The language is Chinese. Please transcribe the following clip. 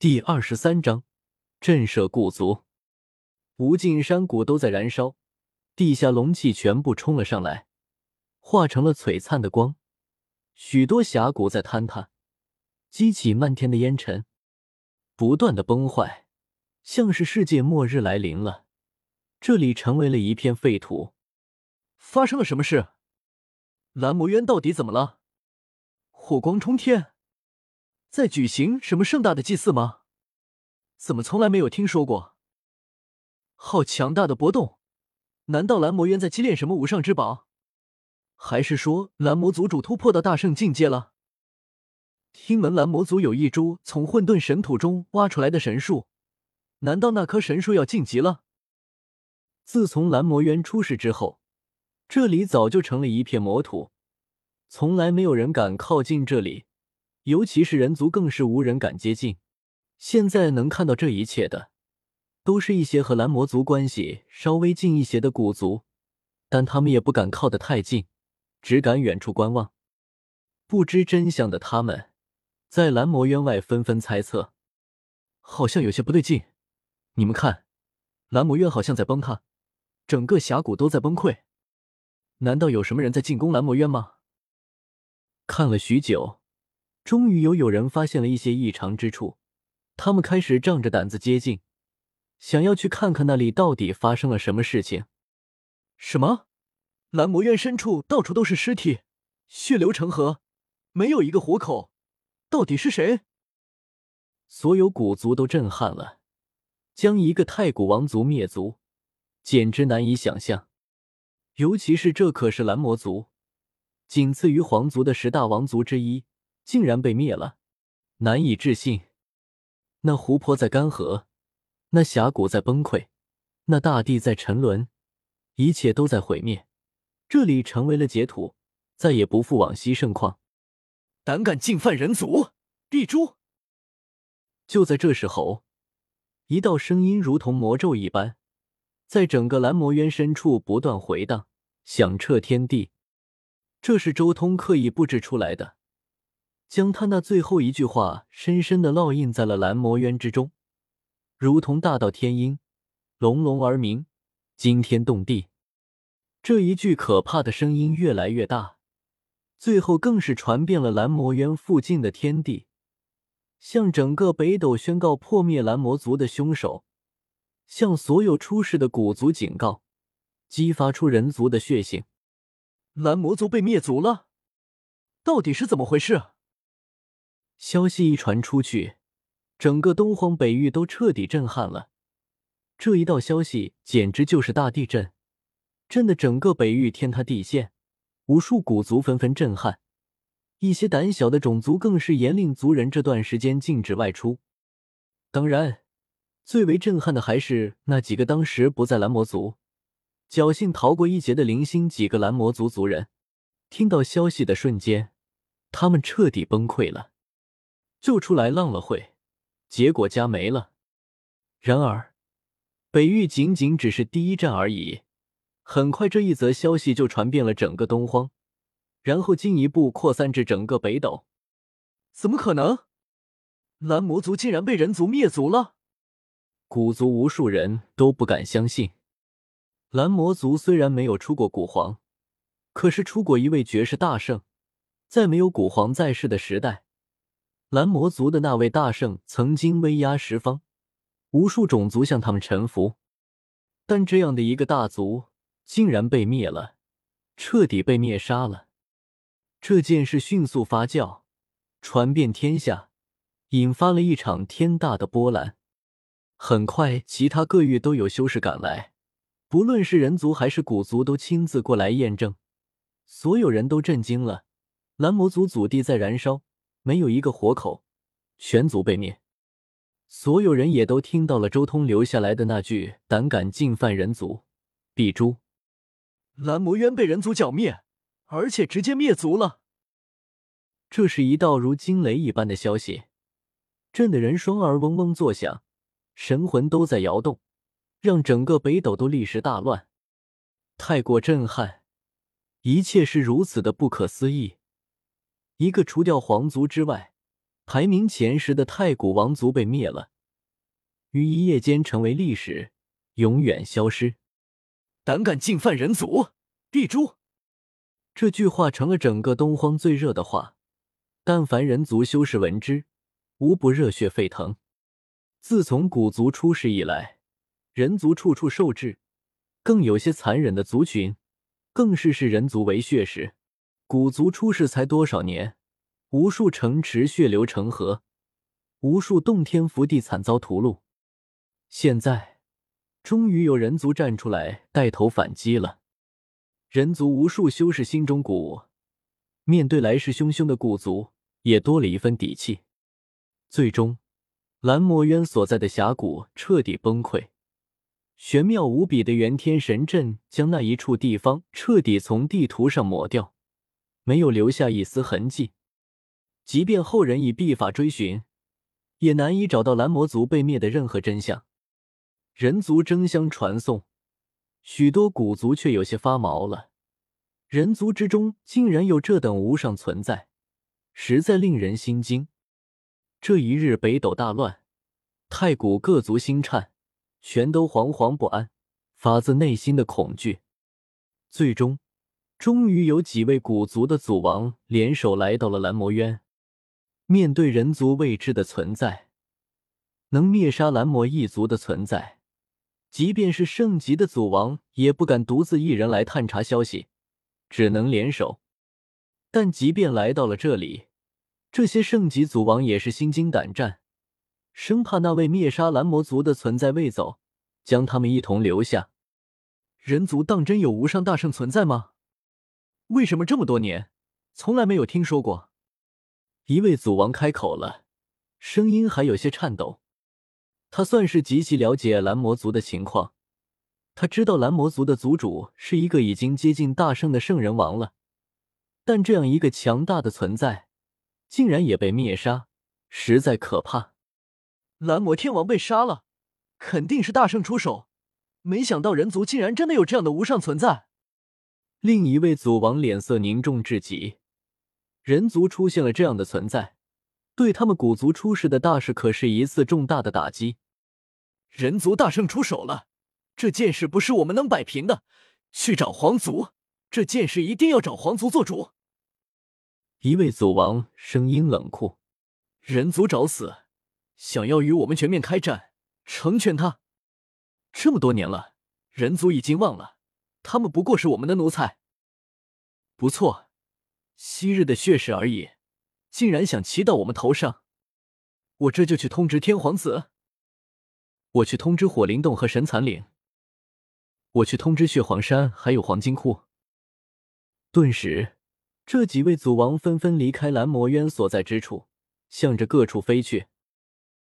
第二十三章震慑古族。无尽山谷都在燃烧，地下龙气全部冲了上来，化成了璀璨的光。许多峡谷在坍塌，激起漫天的烟尘，不断的崩坏，像是世界末日来临了。这里成为了一片废土。发生了什么事？蓝魔渊到底怎么了？火光冲天！在举行什么盛大的祭祀吗？怎么从来没有听说过？好强大的波动！难道蓝魔渊在积炼什么无上之宝？还是说蓝魔族主突破到大圣境界了？听闻蓝魔族有一株从混沌神土中挖出来的神树，难道那棵神树要晋级了？自从蓝魔渊出世之后，这里早就成了一片魔土，从来没有人敢靠近这里。尤其是人族，更是无人敢接近。现在能看到这一切的，都是一些和蓝魔族关系稍微近一些的古族，但他们也不敢靠得太近，只敢远处观望。不知真相的他们，在蓝魔渊外纷纷猜测，好像有些不对劲。你们看，蓝魔渊好像在崩塌，整个峡谷都在崩溃。难道有什么人在进攻蓝魔渊吗？看了许久。终于有有人发现了一些异常之处，他们开始仗着胆子接近，想要去看看那里到底发生了什么事情。什么？蓝魔渊深处到处都是尸体，血流成河，没有一个活口，到底是谁？所有古族都震撼了，将一个太古王族灭族，简直难以想象。尤其是这可是蓝魔族，仅次于皇族的十大王族之一。竟然被灭了，难以置信。那湖泊在干涸，那峡谷在崩溃，那大地在沉沦，一切都在毁灭。这里成为了劫土，再也不复往昔盛况。胆敢进犯人族，必诛！就在这时候，一道声音如同魔咒一般，在整个蓝魔渊深处不断回荡，响彻天地。这是周通刻意布置出来的。将他那最后一句话深深的烙印在了蓝魔渊之中，如同大道天音，隆隆而鸣，惊天动地。这一句可怕的声音越来越大，最后更是传遍了蓝魔渊附近的天地，向整个北斗宣告破灭蓝魔族的凶手，向所有出世的古族警告，激发出人族的血性。蓝魔族被灭族了，到底是怎么回事？消息一传出去，整个东荒北域都彻底震撼了。这一道消息简直就是大地震，震得整个北域天塌地陷，无数古族纷纷震撼。一些胆小的种族更是严令族人这段时间禁止外出。当然，最为震撼的还是那几个当时不在蓝魔族，侥幸逃过一劫的零星几个蓝魔族族人。听到消息的瞬间，他们彻底崩溃了。就出来浪了会，结果家没了。然而，北域仅仅只是第一站而已。很快，这一则消息就传遍了整个东荒，然后进一步扩散至整个北斗。怎么可能？蓝魔族竟然被人族灭族了！古族无数人都不敢相信。蓝魔族虽然没有出过古皇，可是出过一位绝世大圣。在没有古皇在世的时代。蓝魔族的那位大圣曾经威压十方，无数种族向他们臣服，但这样的一个大族竟然被灭了，彻底被灭杀了。这件事迅速发酵，传遍天下，引发了一场天大的波澜。很快，其他各域都有修士赶来，不论是人族还是古族，都亲自过来验证。所有人都震惊了，蓝魔族祖地在燃烧。没有一个活口，全族被灭。所有人也都听到了周通留下来的那句：“胆敢进犯人族，必诛。”蓝魔渊被人族剿灭，而且直接灭族了。这是一道如惊雷一般的消息，震得人双耳嗡嗡作响，神魂都在摇动，让整个北斗都立时大乱。太过震撼，一切是如此的不可思议。一个除掉皇族之外，排名前十的太古王族被灭了，于一夜间成为历史，永远消失。胆敢进犯人族，必诛！这句话成了整个东荒最热的话，但凡人族修士闻之，无不热血沸腾。自从古族出世以来，人族处处受制，更有些残忍的族群，更是视人族为血食。古族出世才多少年，无数城池血流成河，无数洞天福地惨遭屠戮。现在，终于有人族站出来带头反击了。人族无数修士心中鼓舞，面对来势汹汹的古族，也多了一分底气。最终。蓝魔渊所在的峡谷彻底崩溃，玄妙无比的元天神阵将那一处地方彻底从地图上抹掉，没有留下一丝痕迹。即便后人以秘法追寻，也难以找到蓝魔族被灭的任何真相。人族争相传颂，许多古族却有些发毛了。人族之中竟然有这等无上存在，实在令人心惊。这一日，北斗大乱，太古各族心颤，全都惶惶不安，发自内心的恐惧。最终，终于有几位古族的祖王联手来到了蓝魔渊。面对人族未知的存在，能灭杀蓝魔一族的存在，即便是圣级的祖王也不敢独自一人来探查消息，只能联手。但即便来到了这里，这些圣级祖王也是心惊胆战，生怕那位灭杀蓝魔族的存在未走，将他们一同留下。人族当真有无上大圣存在吗？为什么这么多年从来没有听说过？一位祖王开口了，声音还有些颤抖。他算是极其了解蓝魔族的情况，他知道蓝魔族的族主是一个已经接近大圣的圣人王了，但这样一个强大的存在。竟然也被灭杀，实在可怕。蓝魔天王被杀了，肯定是大圣出手。没想到人族竟然真的有这样的无上存在。另一位祖王脸色凝重至极。人族出现了这样的存在，对他们古族出世的大事可是一次重大的打击。人族大圣出手了，这件事不是我们能摆平的。去找皇族，这件事一定要找皇族做主。一位祖王声音冷酷：“人族找死，想要与我们全面开战，成全他。这么多年了，人族已经忘了，他们不过是我们的奴才。不错，昔日的血誓而已，竟然想骑到我们头上。我这就去通知天皇子，我去通知火灵洞和神残岭，我去通知血皇山，还有黄金窟。”顿时。这几位祖王纷纷离开蓝魔渊所在之处，向着各处飞去。